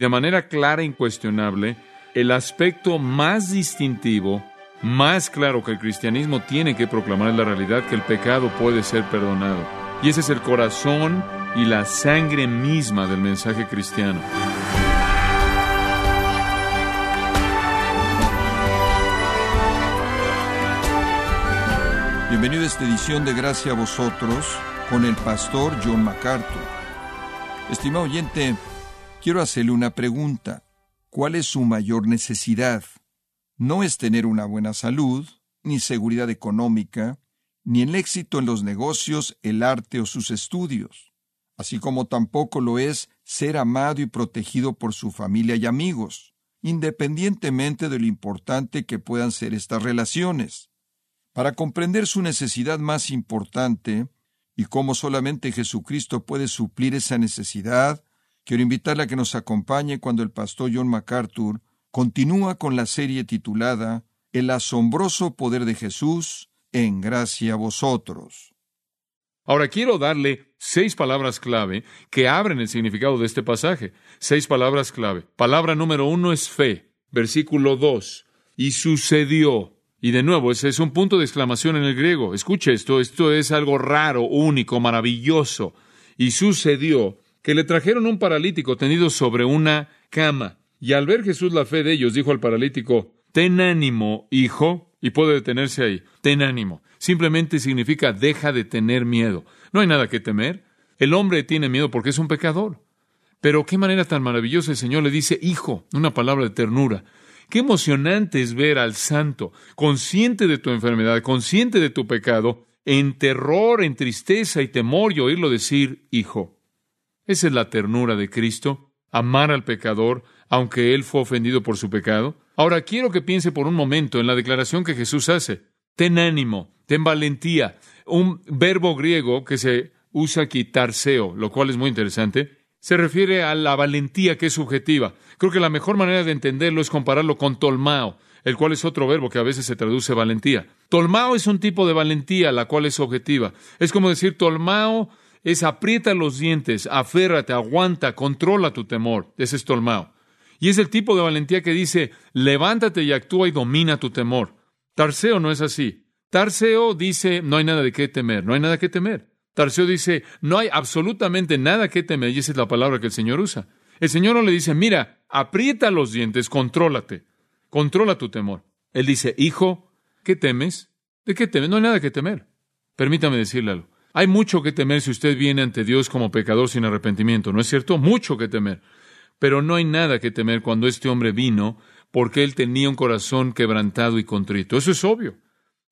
de manera clara e incuestionable el aspecto más distintivo, más claro que el cristianismo tiene que proclamar es la realidad que el pecado puede ser perdonado. Y ese es el corazón y la sangre misma del mensaje cristiano. Bienvenido a esta edición de Gracia a vosotros con el pastor John MacArthur. Estimado oyente, quiero hacerle una pregunta. ¿Cuál es su mayor necesidad? No es tener una buena salud, ni seguridad económica, ni el éxito en los negocios, el arte o sus estudios, así como tampoco lo es ser amado y protegido por su familia y amigos, independientemente de lo importante que puedan ser estas relaciones. Para comprender su necesidad más importante y cómo solamente Jesucristo puede suplir esa necesidad, quiero invitarle a que nos acompañe cuando el pastor John MacArthur continúa con la serie titulada El asombroso poder de Jesús en gracia a vosotros. Ahora quiero darle seis palabras clave que abren el significado de este pasaje. Seis palabras clave. Palabra número uno es fe. Versículo dos. Y sucedió. Y de nuevo, ese es un punto de exclamación en el griego. Escuche esto, esto es algo raro, único, maravilloso. Y sucedió que le trajeron un paralítico tendido sobre una cama. Y al ver Jesús la fe de ellos, dijo al paralítico, Ten ánimo, hijo, y puede detenerse ahí. Ten ánimo. Simplemente significa deja de tener miedo. No hay nada que temer. El hombre tiene miedo porque es un pecador. Pero qué manera tan maravillosa el Señor le dice, hijo, una palabra de ternura. Qué emocionante es ver al santo, consciente de tu enfermedad, consciente de tu pecado, en terror, en tristeza y temor y oírlo decir, hijo. Esa es la ternura de Cristo, amar al pecador, aunque él fue ofendido por su pecado. Ahora quiero que piense por un momento en la declaración que Jesús hace. Ten ánimo, ten valentía. Un verbo griego que se usa aquí, tarseo, lo cual es muy interesante se refiere a la valentía que es subjetiva. Creo que la mejor manera de entenderlo es compararlo con tolmao, el cual es otro verbo que a veces se traduce valentía. Tolmao es un tipo de valentía, la cual es objetiva. Es como decir, tolmao es aprieta los dientes, aférrate, aguanta, controla tu temor. Ese es tolmao. Y es el tipo de valentía que dice, levántate y actúa y domina tu temor. Tarseo no es así. Tarseo dice, no hay nada de qué temer, no hay nada que temer. Tarseo dice, no hay absolutamente nada que temer, y esa es la palabra que el Señor usa. El Señor no le dice, mira, aprieta los dientes, contrólate, controla tu temor. Él dice, hijo, ¿qué temes? ¿De qué temes? No hay nada que temer. Permítame decirle algo. Hay mucho que temer si usted viene ante Dios como pecador sin arrepentimiento, ¿no es cierto? Mucho que temer. Pero no hay nada que temer cuando este hombre vino porque él tenía un corazón quebrantado y contrito. Eso es obvio.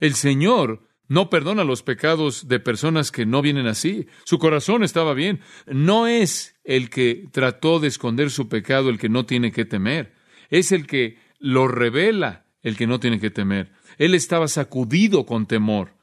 El Señor no perdona los pecados de personas que no vienen así. Su corazón estaba bien. No es el que trató de esconder su pecado el que no tiene que temer. Es el que lo revela el que no tiene que temer. Él estaba sacudido con temor.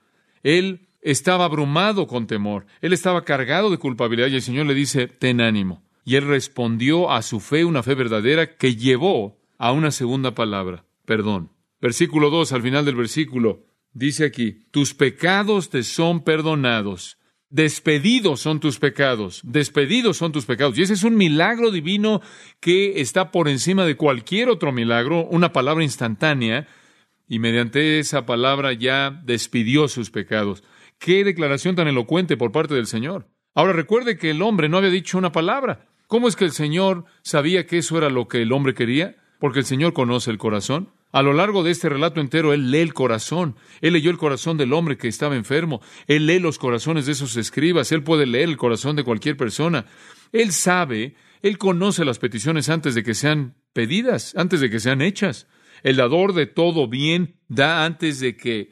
Él estaba abrumado con temor. Él estaba cargado de culpabilidad y el Señor le dice, ten ánimo. Y él respondió a su fe, una fe verdadera, que llevó a una segunda palabra, perdón. Versículo 2, al final del versículo, Dice aquí, tus pecados te son perdonados. Despedidos son tus pecados, despedidos son tus pecados. Y ese es un milagro divino que está por encima de cualquier otro milagro, una palabra instantánea, y mediante esa palabra ya despidió sus pecados. Qué declaración tan elocuente por parte del Señor. Ahora recuerde que el hombre no había dicho una palabra. ¿Cómo es que el Señor sabía que eso era lo que el hombre quería? Porque el Señor conoce el corazón. A lo largo de este relato entero, Él lee el corazón. Él leyó el corazón del hombre que estaba enfermo. Él lee los corazones de esos escribas. Él puede leer el corazón de cualquier persona. Él sabe, Él conoce las peticiones antes de que sean pedidas, antes de que sean hechas. El dador de todo bien da antes de que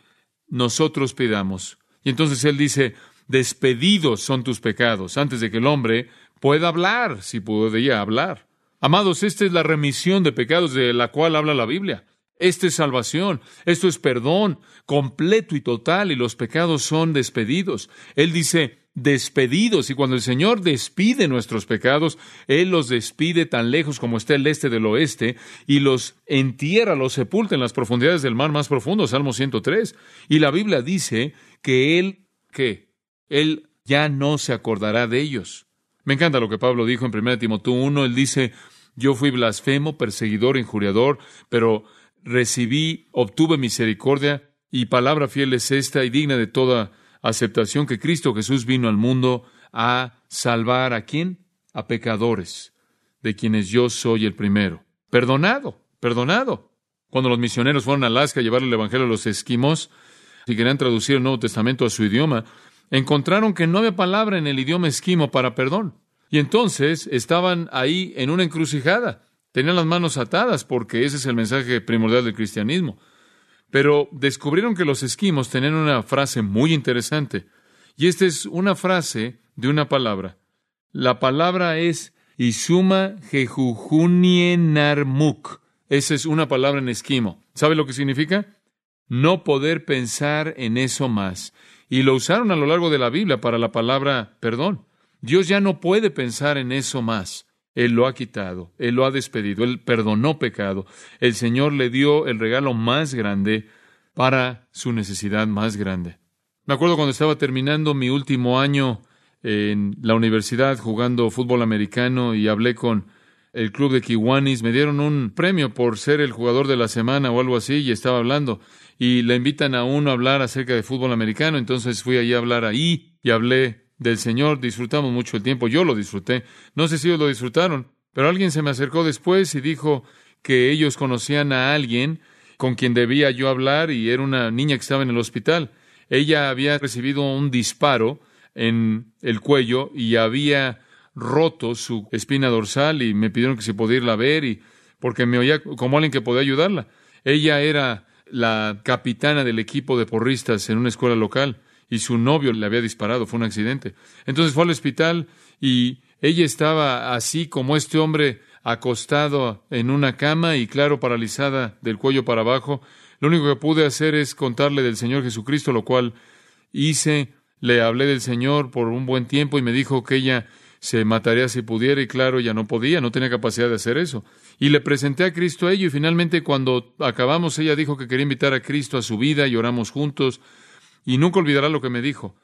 nosotros pidamos. Y entonces Él dice, despedidos son tus pecados, antes de que el hombre pueda hablar, si podía hablar. Amados, esta es la remisión de pecados de la cual habla la Biblia. Esta es salvación, esto es perdón completo y total y los pecados son despedidos. Él dice despedidos y cuando el Señor despide nuestros pecados, Él los despide tan lejos como está el este del oeste y los entierra, los sepulta en las profundidades del mar más profundo, Salmo 103. Y la Biblia dice que Él, que Él ya no se acordará de ellos. Me encanta lo que Pablo dijo en 1 Timoteo 1, él dice, Yo fui blasfemo, perseguidor, injuriador, pero recibí, obtuve misericordia, y palabra fiel es esta y digna de toda aceptación que Cristo Jesús vino al mundo a salvar a quién? A pecadores, de quienes yo soy el primero. Perdonado, perdonado. Cuando los misioneros fueron a Alaska a llevar el Evangelio a los esquimos y querían traducir el Nuevo Testamento a su idioma, encontraron que no había palabra en el idioma esquimo para perdón. Y entonces estaban ahí en una encrucijada. Tenían las manos atadas porque ese es el mensaje primordial del cristianismo. Pero descubrieron que los esquimos tenían una frase muy interesante. Y esta es una frase de una palabra. La palabra es Isuma Jejujunienarmuk. Esa es una palabra en esquimo. ¿Sabe lo que significa? No poder pensar en eso más. Y lo usaron a lo largo de la Biblia para la palabra perdón. Dios ya no puede pensar en eso más. Él lo ha quitado, Él lo ha despedido, Él perdonó pecado. El Señor le dio el regalo más grande para su necesidad más grande. Me acuerdo cuando estaba terminando mi último año en la universidad jugando fútbol americano y hablé con el club de Kiwanis, me dieron un premio por ser el jugador de la semana o algo así y estaba hablando y le invitan a uno a hablar acerca de fútbol americano, entonces fui allí a hablar ahí y hablé del Señor, disfrutamos mucho el tiempo, yo lo disfruté, no sé si ellos lo disfrutaron, pero alguien se me acercó después y dijo que ellos conocían a alguien con quien debía yo hablar y era una niña que estaba en el hospital. Ella había recibido un disparo en el cuello y había roto su espina dorsal y me pidieron que se podía irla a ver y porque me oía como alguien que podía ayudarla. Ella era la capitana del equipo de porristas en una escuela local y su novio le había disparado, fue un accidente. Entonces fue al hospital y ella estaba así como este hombre acostado en una cama y claro, paralizada del cuello para abajo. Lo único que pude hacer es contarle del Señor Jesucristo, lo cual hice. Le hablé del Señor por un buen tiempo y me dijo que ella se mataría si pudiera y claro, ella no podía, no tenía capacidad de hacer eso. Y le presenté a Cristo a ello y finalmente cuando acabamos ella dijo que quería invitar a Cristo a su vida y oramos juntos y nunca olvidará lo que me dijo.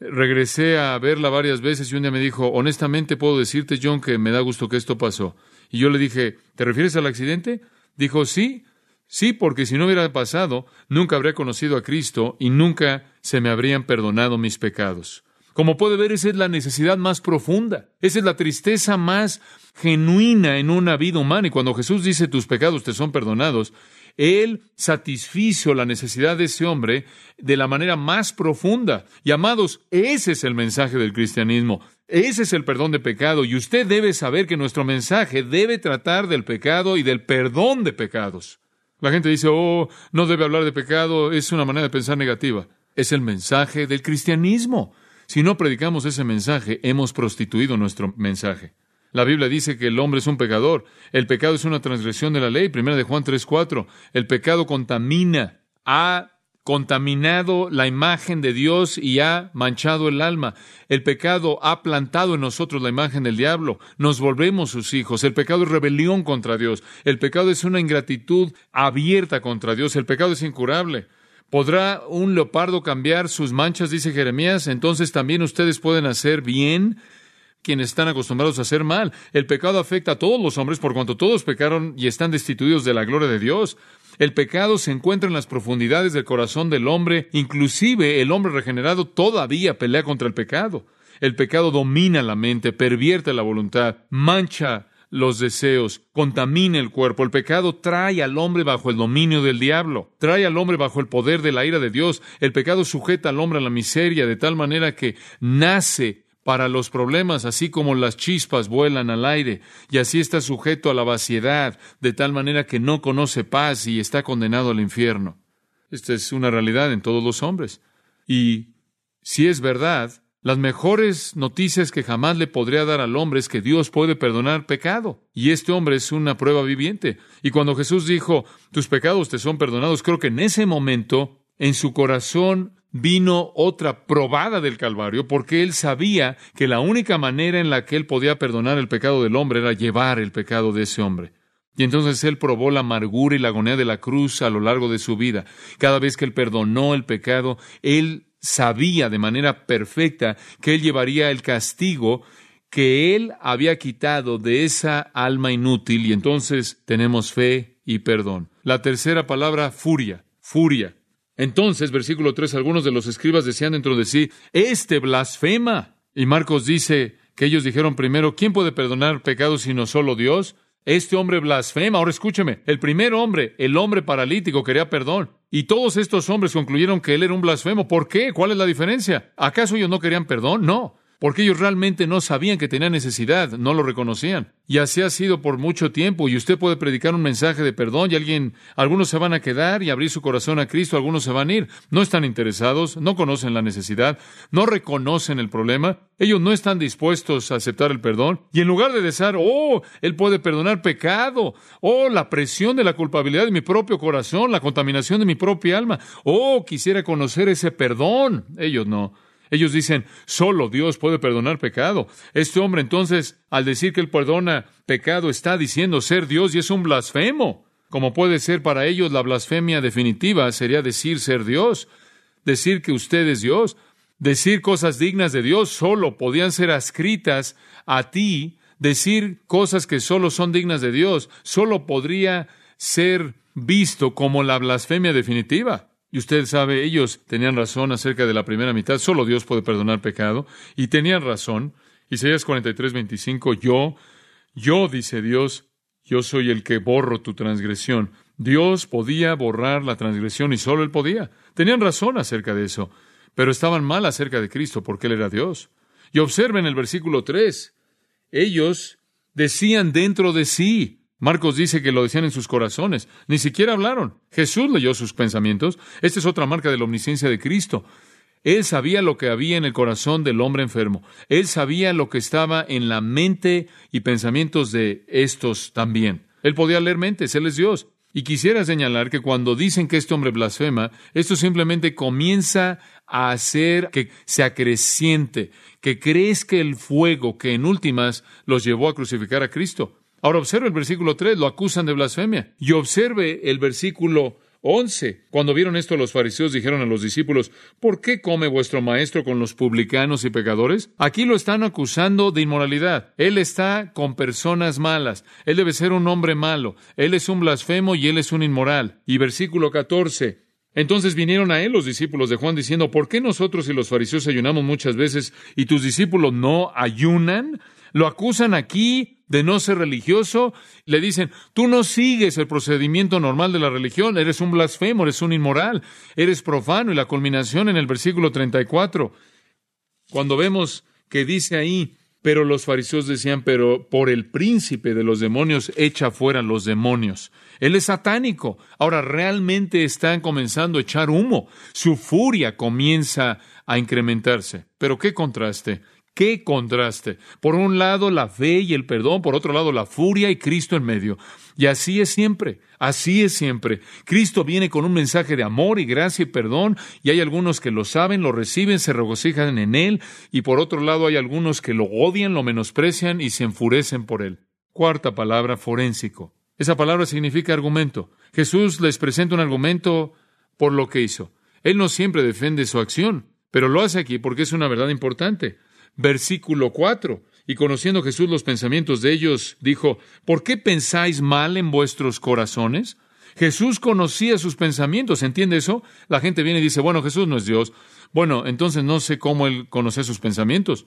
Regresé a verla varias veces y un día me dijo, honestamente puedo decirte, John, que me da gusto que esto pasó. Y yo le dije, ¿te refieres al accidente? Dijo, sí, sí, porque si no hubiera pasado, nunca habría conocido a Cristo y nunca se me habrían perdonado mis pecados. Como puede ver, esa es la necesidad más profunda, esa es la tristeza más genuina en una vida humana. Y cuando Jesús dice tus pecados te son perdonados, Él satisfizo la necesidad de ese hombre de la manera más profunda. Y amados, ese es el mensaje del cristianismo. Ese es el perdón de pecado y usted debe saber que nuestro mensaje debe tratar del pecado y del perdón de pecados. La gente dice, oh, no debe hablar de pecado, es una manera de pensar negativa. Es el mensaje del cristianismo. Si no predicamos ese mensaje, hemos prostituido nuestro mensaje. La Biblia dice que el hombre es un pecador. El pecado es una transgresión de la ley. Primera de Juan 3:4. El pecado contamina. Ha contaminado la imagen de Dios y ha manchado el alma. El pecado ha plantado en nosotros la imagen del diablo. Nos volvemos sus hijos. El pecado es rebelión contra Dios. El pecado es una ingratitud abierta contra Dios. El pecado es incurable. ¿Podrá un leopardo cambiar sus manchas? dice Jeremías. Entonces también ustedes pueden hacer bien quienes están acostumbrados a hacer mal. El pecado afecta a todos los hombres por cuanto todos pecaron y están destituidos de la gloria de Dios. El pecado se encuentra en las profundidades del corazón del hombre, inclusive el hombre regenerado todavía pelea contra el pecado. El pecado domina la mente, pervierte la voluntad, mancha los deseos, contamina el cuerpo. El pecado trae al hombre bajo el dominio del diablo, trae al hombre bajo el poder de la ira de Dios. El pecado sujeta al hombre a la miseria de tal manera que nace para los problemas, así como las chispas vuelan al aire, y así está sujeto a la vaciedad, de tal manera que no conoce paz y está condenado al infierno. Esta es una realidad en todos los hombres. Y si es verdad, las mejores noticias que jamás le podría dar al hombre es que Dios puede perdonar pecado. Y este hombre es una prueba viviente. Y cuando Jesús dijo, tus pecados te son perdonados, creo que en ese momento, en su corazón vino otra probada del Calvario, porque él sabía que la única manera en la que él podía perdonar el pecado del hombre era llevar el pecado de ese hombre. Y entonces él probó la amargura y la agonía de la cruz a lo largo de su vida. Cada vez que él perdonó el pecado, él sabía de manera perfecta que él llevaría el castigo que Él había quitado de esa alma inútil y entonces tenemos fe y perdón. La tercera palabra, furia, furia. Entonces, versículo 3, algunos de los escribas decían dentro de sí, este blasfema. Y Marcos dice que ellos dijeron primero, ¿quién puede perdonar pecados sino solo Dios? Este hombre blasfema. Ahora escúcheme, el primer hombre, el hombre paralítico, quería perdón. Y todos estos hombres concluyeron que él era un blasfemo. ¿Por qué? ¿Cuál es la diferencia? ¿Acaso ellos no querían perdón? No porque ellos realmente no sabían que tenían necesidad, no lo reconocían. Y así ha sido por mucho tiempo, y usted puede predicar un mensaje de perdón, y alguien, algunos se van a quedar y abrir su corazón a Cristo, algunos se van a ir. No están interesados, no conocen la necesidad, no reconocen el problema, ellos no están dispuestos a aceptar el perdón, y en lugar de decir, oh, Él puede perdonar pecado, oh, la presión de la culpabilidad de mi propio corazón, la contaminación de mi propia alma, oh, quisiera conocer ese perdón, ellos no. Ellos dicen, solo Dios puede perdonar pecado. Este hombre entonces, al decir que él perdona pecado, está diciendo ser Dios y es un blasfemo. Como puede ser para ellos la blasfemia definitiva sería decir ser Dios, decir que usted es Dios, decir cosas dignas de Dios solo podían ser ascritas a ti, decir cosas que solo son dignas de Dios, solo podría ser visto como la blasfemia definitiva. Y usted sabe, ellos tenían razón acerca de la primera mitad, solo Dios puede perdonar pecado, y tenían razón. Isaías 43, 25, yo, yo, dice Dios, yo soy el que borro tu transgresión. Dios podía borrar la transgresión y solo Él podía. Tenían razón acerca de eso, pero estaban mal acerca de Cristo porque Él era Dios. Y observen el versículo 3. Ellos decían dentro de sí, Marcos dice que lo decían en sus corazones. Ni siquiera hablaron. Jesús leyó sus pensamientos. Esta es otra marca de la omnisciencia de Cristo. Él sabía lo que había en el corazón del hombre enfermo. Él sabía lo que estaba en la mente y pensamientos de estos también. Él podía leer mentes, Él es Dios. Y quisiera señalar que cuando dicen que este hombre blasfema, esto simplemente comienza a hacer que se acreciente, que crezca el fuego que en últimas los llevó a crucificar a Cristo. Ahora observe el versículo 3, lo acusan de blasfemia. Y observe el versículo 11. Cuando vieron esto, los fariseos dijeron a los discípulos, ¿por qué come vuestro maestro con los publicanos y pecadores? Aquí lo están acusando de inmoralidad. Él está con personas malas. Él debe ser un hombre malo. Él es un blasfemo y él es un inmoral. Y versículo 14. Entonces vinieron a él los discípulos de Juan diciendo, ¿por qué nosotros y los fariseos ayunamos muchas veces y tus discípulos no ayunan? Lo acusan aquí de no ser religioso, le dicen, tú no sigues el procedimiento normal de la religión, eres un blasfemo, eres un inmoral, eres profano. Y la culminación en el versículo 34, cuando vemos que dice ahí, pero los fariseos decían, pero por el príncipe de los demonios echa fuera los demonios. Él es satánico. Ahora realmente están comenzando a echar humo. Su furia comienza a incrementarse. Pero qué contraste. Qué contraste. Por un lado la fe y el perdón, por otro lado la furia y Cristo en medio. Y así es siempre, así es siempre. Cristo viene con un mensaje de amor y gracia y perdón, y hay algunos que lo saben, lo reciben, se regocijan en él, y por otro lado hay algunos que lo odian, lo menosprecian y se enfurecen por él. Cuarta palabra, forénsico. Esa palabra significa argumento. Jesús les presenta un argumento por lo que hizo. Él no siempre defiende su acción, pero lo hace aquí porque es una verdad importante versículo 4. Y conociendo Jesús los pensamientos de ellos, dijo, ¿por qué pensáis mal en vuestros corazones? Jesús conocía sus pensamientos, ¿entiende eso? La gente viene y dice, bueno, Jesús no es Dios. Bueno, entonces no sé cómo él conoce sus pensamientos.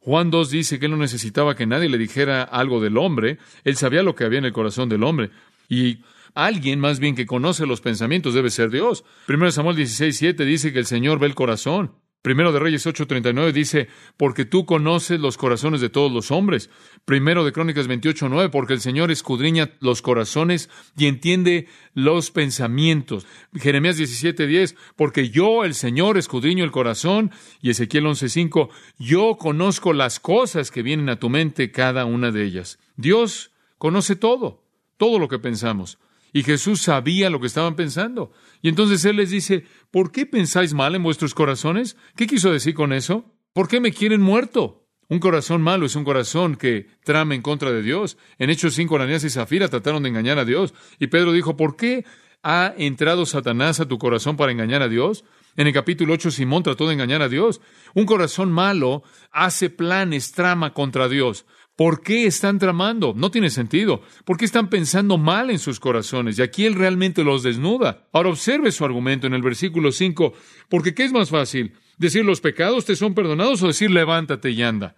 Juan 2 dice que él no necesitaba que nadie le dijera algo del hombre, él sabía lo que había en el corazón del hombre. Y alguien más bien que conoce los pensamientos debe ser Dios. Primero Samuel 16, 7 dice que el Señor ve el corazón. Primero de Reyes 8:39 dice, porque tú conoces los corazones de todos los hombres. Primero de Crónicas 28:9, porque el Señor escudriña los corazones y entiende los pensamientos. Jeremías 17:10, porque yo, el Señor, escudriño el corazón. Y Ezequiel 11:5, yo conozco las cosas que vienen a tu mente, cada una de ellas. Dios conoce todo, todo lo que pensamos. Y Jesús sabía lo que estaban pensando. Y entonces Él les dice, ¿por qué pensáis mal en vuestros corazones? ¿Qué quiso decir con eso? ¿Por qué me quieren muerto? Un corazón malo es un corazón que trama en contra de Dios. En Hechos 5, Ananías y Zafira trataron de engañar a Dios. Y Pedro dijo, ¿por qué ha entrado Satanás a tu corazón para engañar a Dios? En el capítulo 8 Simón trató de engañar a Dios. Un corazón malo hace planes, trama contra Dios. ¿Por qué están tramando? No tiene sentido. ¿Por qué están pensando mal en sus corazones? Y aquí Él realmente los desnuda. Ahora observe su argumento en el versículo 5. Porque ¿qué es más fácil? ¿Decir los pecados te son perdonados o decir levántate y anda?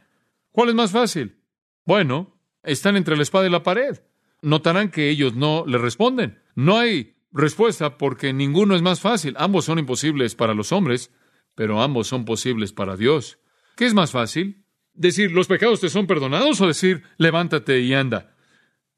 ¿Cuál es más fácil? Bueno, están entre la espada y la pared. Notarán que ellos no le responden. No hay respuesta porque ninguno es más fácil. Ambos son imposibles para los hombres, pero ambos son posibles para Dios. ¿Qué es más fácil? Decir los pecados te son perdonados o decir levántate y anda.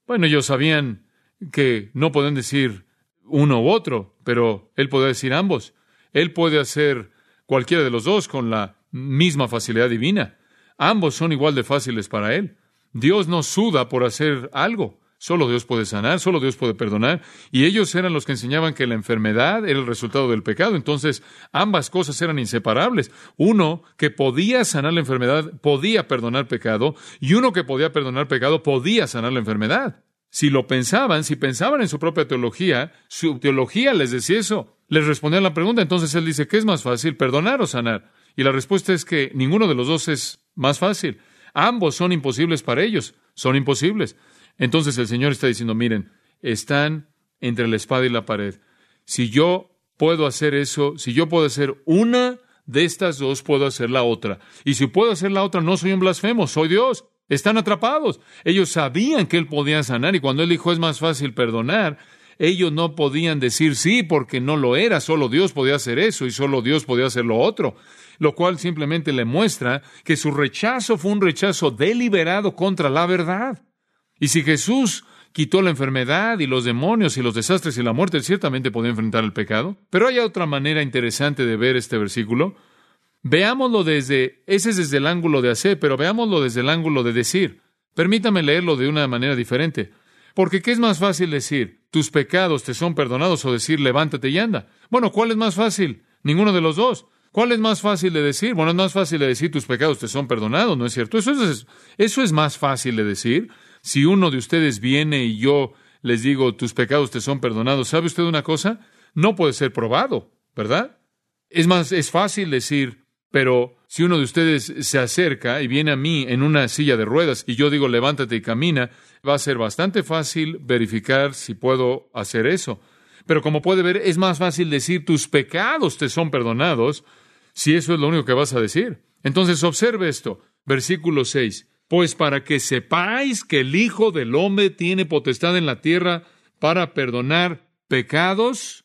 Bueno, ellos sabían que no pueden decir uno u otro, pero él puede decir ambos. Él puede hacer cualquiera de los dos con la misma facilidad divina. Ambos son igual de fáciles para él. Dios no suda por hacer algo. Solo Dios puede sanar, solo Dios puede perdonar. Y ellos eran los que enseñaban que la enfermedad era el resultado del pecado. Entonces, ambas cosas eran inseparables. Uno que podía sanar la enfermedad podía perdonar pecado, y uno que podía perdonar pecado podía sanar la enfermedad. Si lo pensaban, si pensaban en su propia teología, su teología les decía eso. Les respondían la pregunta. Entonces él dice, ¿qué es más fácil, perdonar o sanar? Y la respuesta es que ninguno de los dos es más fácil. Ambos son imposibles para ellos. Son imposibles. Entonces el Señor está diciendo, miren, están entre la espada y la pared. Si yo puedo hacer eso, si yo puedo hacer una de estas dos, puedo hacer la otra. Y si puedo hacer la otra, no soy un blasfemo, soy Dios. Están atrapados. Ellos sabían que Él podía sanar y cuando Él dijo es más fácil perdonar, ellos no podían decir sí porque no lo era, solo Dios podía hacer eso y solo Dios podía hacer lo otro, lo cual simplemente le muestra que su rechazo fue un rechazo deliberado contra la verdad. Y si Jesús quitó la enfermedad y los demonios y los desastres y la muerte, ciertamente podía enfrentar el pecado. Pero hay otra manera interesante de ver este versículo. Veámoslo desde, ese es desde el ángulo de hacer, pero veámoslo desde el ángulo de decir. Permítame leerlo de una manera diferente. Porque ¿qué es más fácil decir? Tus pecados te son perdonados o decir levántate y anda. Bueno, ¿cuál es más fácil? Ninguno de los dos. ¿Cuál es más fácil de decir? Bueno, es más fácil de decir tus pecados te son perdonados, ¿no es cierto? Eso es, eso es más fácil de decir. Si uno de ustedes viene y yo les digo, tus pecados te son perdonados, ¿sabe usted una cosa? No puede ser probado, ¿verdad? Es más, es fácil decir, pero si uno de ustedes se acerca y viene a mí en una silla de ruedas y yo digo, levántate y camina, va a ser bastante fácil verificar si puedo hacer eso. Pero como puede ver, es más fácil decir, tus pecados te son perdonados, si eso es lo único que vas a decir. Entonces, observe esto, versículo 6. Pues para que sepáis que el Hijo del Hombre tiene potestad en la tierra para perdonar pecados.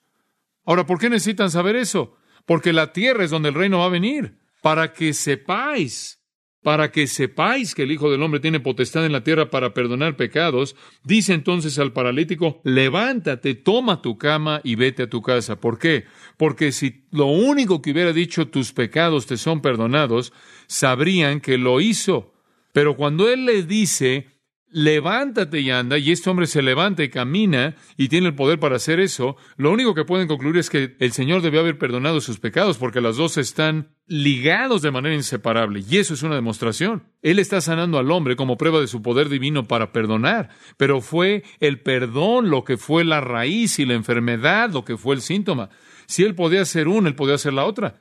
Ahora, ¿por qué necesitan saber eso? Porque la tierra es donde el reino va a venir. Para que sepáis, para que sepáis que el Hijo del Hombre tiene potestad en la tierra para perdonar pecados, dice entonces al paralítico, levántate, toma tu cama y vete a tu casa. ¿Por qué? Porque si lo único que hubiera dicho tus pecados te son perdonados, sabrían que lo hizo pero cuando Él le dice, levántate y anda, y este hombre se levanta y camina y tiene el poder para hacer eso, lo único que pueden concluir es que el Señor debió haber perdonado sus pecados porque las dos están ligados de manera inseparable. Y eso es una demostración. Él está sanando al hombre como prueba de su poder divino para perdonar, pero fue el perdón lo que fue la raíz y la enfermedad lo que fue el síntoma. Si Él podía hacer una, Él podía hacer la otra.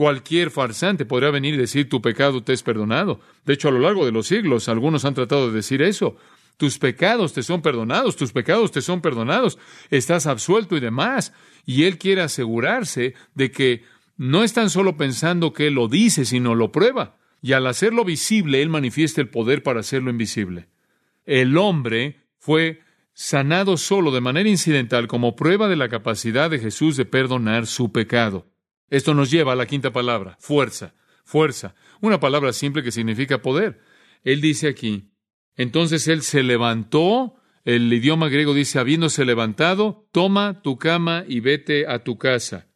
Cualquier farsante podría venir y decir tu pecado te es perdonado. De hecho, a lo largo de los siglos, algunos han tratado de decir eso. Tus pecados te son perdonados, tus pecados te son perdonados, estás absuelto y demás. Y él quiere asegurarse de que no están solo pensando que él lo dice, sino lo prueba. Y al hacerlo visible, él manifiesta el poder para hacerlo invisible. El hombre fue sanado solo de manera incidental como prueba de la capacidad de Jesús de perdonar su pecado. Esto nos lleva a la quinta palabra, fuerza, fuerza, una palabra simple que significa poder. Él dice aquí, entonces él se levantó, el idioma griego dice, habiéndose levantado, toma tu cama y vete a tu casa.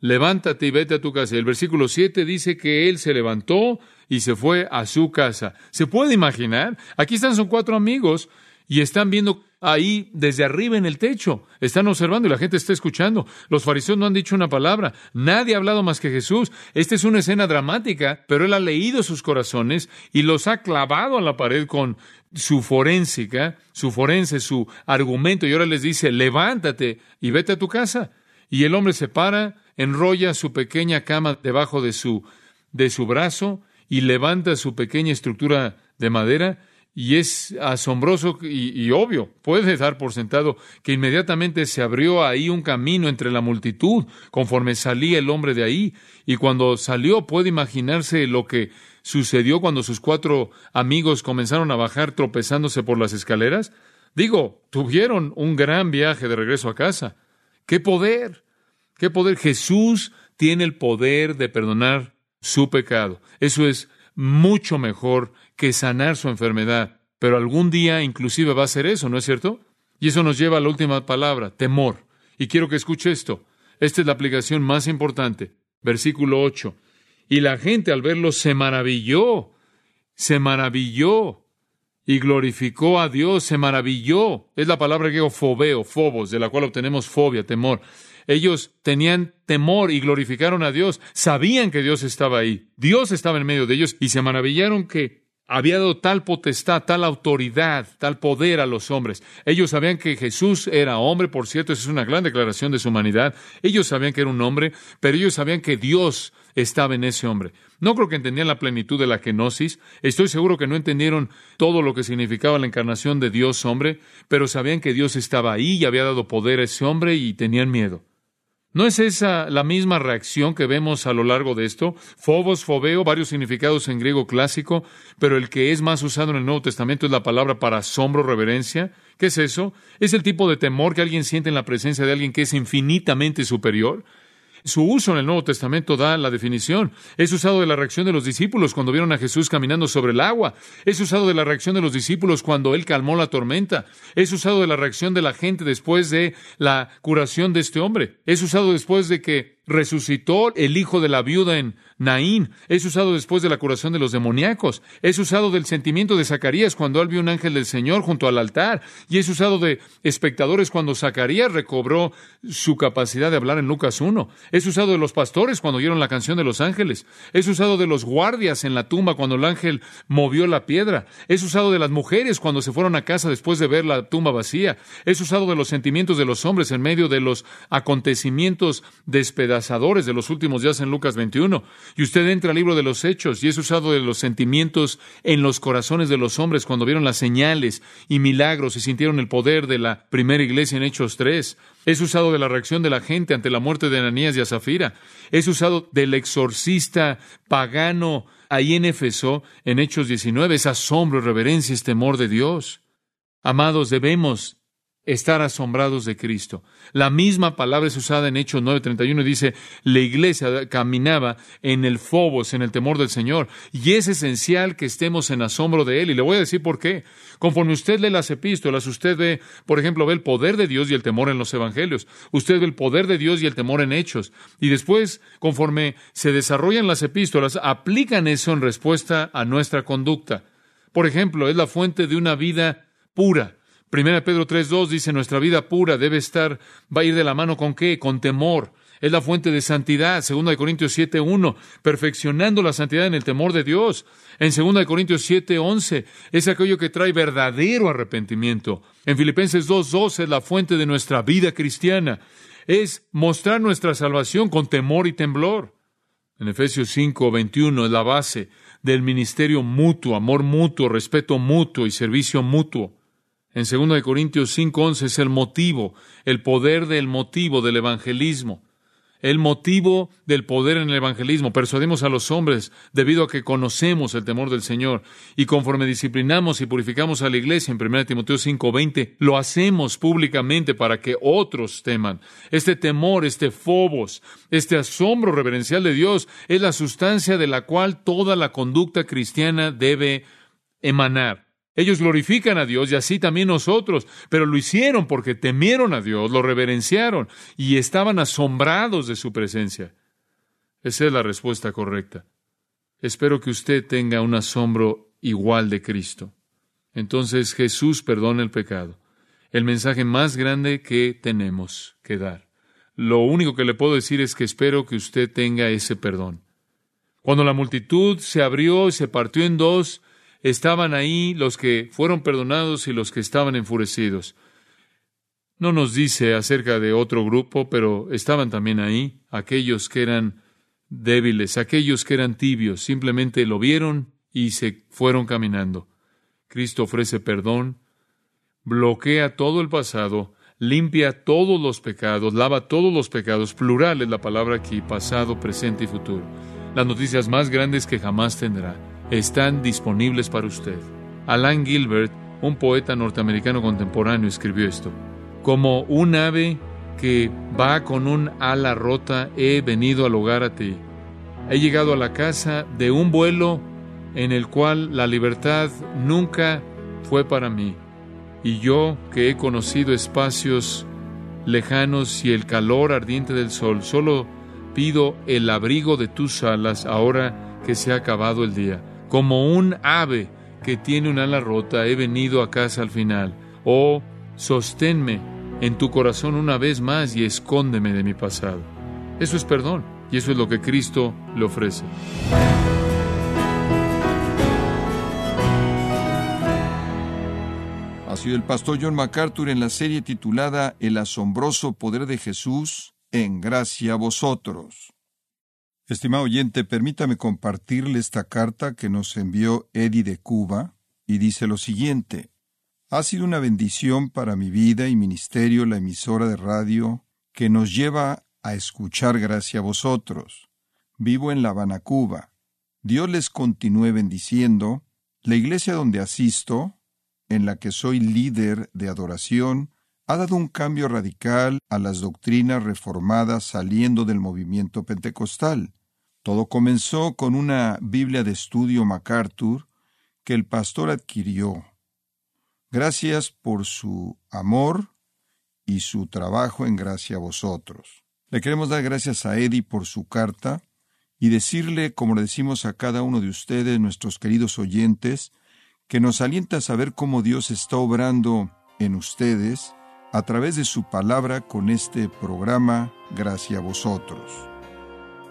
Levántate y vete a tu casa. El versículo 7 dice que él se levantó y se fue a su casa. ¿Se puede imaginar? Aquí están, son cuatro amigos y están viendo ahí desde arriba en el techo. Están observando y la gente está escuchando. Los fariseos no han dicho una palabra. Nadie ha hablado más que Jesús. Esta es una escena dramática, pero él ha leído sus corazones y los ha clavado a la pared con su forénsica, su forense, su argumento. Y ahora les dice, levántate y vete a tu casa. Y el hombre se para enrolla su pequeña cama debajo de su, de su brazo y levanta su pequeña estructura de madera y es asombroso y, obvio, puede dar por sentado que inmediatamente se abrió ahí un camino entre la multitud conforme salía el hombre de ahí. Y cuando salió puede imaginarse lo que sucedió cuando sus cuatro amigos comenzaron a bajar tropezándose por las escaleras. Digo, tuvieron un gran viaje de regreso a casa. ¡Qué poder! ¡Qué poder! Jesús tiene el poder de perdonar su pecado. Eso es mucho mejor que sanar su enfermedad, pero algún día inclusive va a ser eso, ¿no es cierto? Y eso nos lleva a la última palabra, temor. Y quiero que escuche esto. Esta es la aplicación más importante. Versículo 8. Y la gente al verlo se maravilló, se maravilló y glorificó a Dios, se maravilló. Es la palabra griego fobeo, fobos, de la cual obtenemos fobia, temor. Ellos tenían temor y glorificaron a Dios. Sabían que Dios estaba ahí. Dios estaba en medio de ellos y se maravillaron que había dado tal potestad, tal autoridad, tal poder a los hombres. Ellos sabían que Jesús era hombre, por cierto, esa es una gran declaración de su humanidad. Ellos sabían que era un hombre, pero ellos sabían que Dios estaba en ese hombre. No creo que entendían la plenitud de la kenosis, estoy seguro que no entendieron todo lo que significaba la encarnación de Dios hombre, pero sabían que Dios estaba ahí y había dado poder a ese hombre y tenían miedo. ¿No es esa la misma reacción que vemos a lo largo de esto? Fobos, fobeo, varios significados en griego clásico, pero el que es más usado en el Nuevo Testamento es la palabra para asombro, reverencia. ¿Qué es eso? Es el tipo de temor que alguien siente en la presencia de alguien que es infinitamente superior. Su uso en el Nuevo Testamento da la definición. Es usado de la reacción de los discípulos cuando vieron a Jesús caminando sobre el agua. Es usado de la reacción de los discípulos cuando Él calmó la tormenta. Es usado de la reacción de la gente después de la curación de este hombre. Es usado después de que resucitó el hijo de la viuda en Naín. Es usado después de la curación de los demoníacos. Es usado del sentimiento de Zacarías cuando él vio un ángel del Señor junto al altar. Y es usado de espectadores cuando Zacarías recobró su capacidad de hablar en Lucas 1. Es usado de los pastores cuando oyeron la canción de los ángeles. Es usado de los guardias en la tumba cuando el ángel movió la piedra. Es usado de las mujeres cuando se fueron a casa después de ver la tumba vacía. Es usado de los sentimientos de los hombres en medio de los acontecimientos despedazados de los últimos días en Lucas 21. Y usted entra al libro de los Hechos y es usado de los sentimientos en los corazones de los hombres cuando vieron las señales y milagros y sintieron el poder de la primera iglesia en Hechos 3. Es usado de la reacción de la gente ante la muerte de Ananías y Azafira. Es usado del exorcista pagano ahí en Éfeso en Hechos 19. Es asombro, reverencia, es temor de Dios. Amados, debemos estar asombrados de Cristo. La misma palabra es usada en Hechos 9:31 y dice, la iglesia caminaba en el fobos, en el temor del Señor, y es esencial que estemos en asombro de Él. Y le voy a decir por qué. Conforme usted lee las epístolas, usted ve, por ejemplo, ve el poder de Dios y el temor en los evangelios. Usted ve el poder de Dios y el temor en Hechos. Y después, conforme se desarrollan las epístolas, aplican eso en respuesta a nuestra conducta. Por ejemplo, es la fuente de una vida pura Primera Pedro 3.2 dice, nuestra vida pura debe estar, va a ir de la mano con qué? Con temor. Es la fuente de santidad. Segunda de Corintios 7.1, perfeccionando la santidad en el temor de Dios. En Segunda de Corintios 7.11, es aquello que trae verdadero arrepentimiento. En Filipenses 2.2 es la fuente de nuestra vida cristiana. Es mostrar nuestra salvación con temor y temblor. En Efesios 5.21 es la base del ministerio mutuo, amor mutuo, respeto mutuo y servicio mutuo. En 2 Corintios 5:11 es el motivo, el poder del motivo del evangelismo. El motivo del poder en el evangelismo. Persuadimos a los hombres debido a que conocemos el temor del Señor. Y conforme disciplinamos y purificamos a la iglesia en 1 Timoteo 5:20, lo hacemos públicamente para que otros teman. Este temor, este fobos, este asombro reverencial de Dios es la sustancia de la cual toda la conducta cristiana debe emanar. Ellos glorifican a Dios y así también nosotros, pero lo hicieron porque temieron a Dios, lo reverenciaron y estaban asombrados de su presencia. Esa es la respuesta correcta. Espero que usted tenga un asombro igual de Cristo. Entonces Jesús perdona el pecado. El mensaje más grande que tenemos que dar. Lo único que le puedo decir es que espero que usted tenga ese perdón. Cuando la multitud se abrió y se partió en dos, estaban ahí los que fueron perdonados y los que estaban enfurecidos. No nos dice acerca de otro grupo, pero estaban también ahí, aquellos que eran débiles, aquellos que eran tibios, simplemente lo vieron y se fueron caminando. Cristo ofrece perdón, bloquea todo el pasado, limpia todos los pecados, lava todos los pecados, plural es la palabra aquí, pasado, presente y futuro. Las noticias más grandes que jamás tendrá están disponibles para usted. Alan Gilbert, un poeta norteamericano contemporáneo, escribió esto. Como un ave que va con un ala rota, he venido al hogar a ti. He llegado a la casa de un vuelo en el cual la libertad nunca fue para mí. Y yo, que he conocido espacios lejanos y el calor ardiente del sol, solo pido el abrigo de tus alas ahora que se ha acabado el día. Como un ave que tiene un ala rota, he venido a casa al final. Oh, sosténme en tu corazón una vez más y escóndeme de mi pasado. Eso es perdón y eso es lo que Cristo le ofrece. Ha sido el pastor John MacArthur en la serie titulada El asombroso poder de Jesús en gracia a vosotros. Estimado oyente, permítame compartirle esta carta que nos envió Eddie de Cuba y dice lo siguiente. Ha sido una bendición para mi vida y ministerio la emisora de radio que nos lleva a escuchar gracia a vosotros. Vivo en La Habana, Cuba. Dios les continúe bendiciendo. La iglesia donde asisto, en la que soy líder de adoración, ha dado un cambio radical a las doctrinas reformadas saliendo del movimiento pentecostal. Todo comenzó con una Biblia de estudio MacArthur que el pastor adquirió. Gracias por su amor y su trabajo en gracia a vosotros. Le queremos dar gracias a Eddie por su carta y decirle, como le decimos a cada uno de ustedes, nuestros queridos oyentes, que nos alienta a saber cómo Dios está obrando en ustedes a través de su palabra con este programa Gracias a vosotros.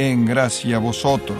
en gracia vosotros.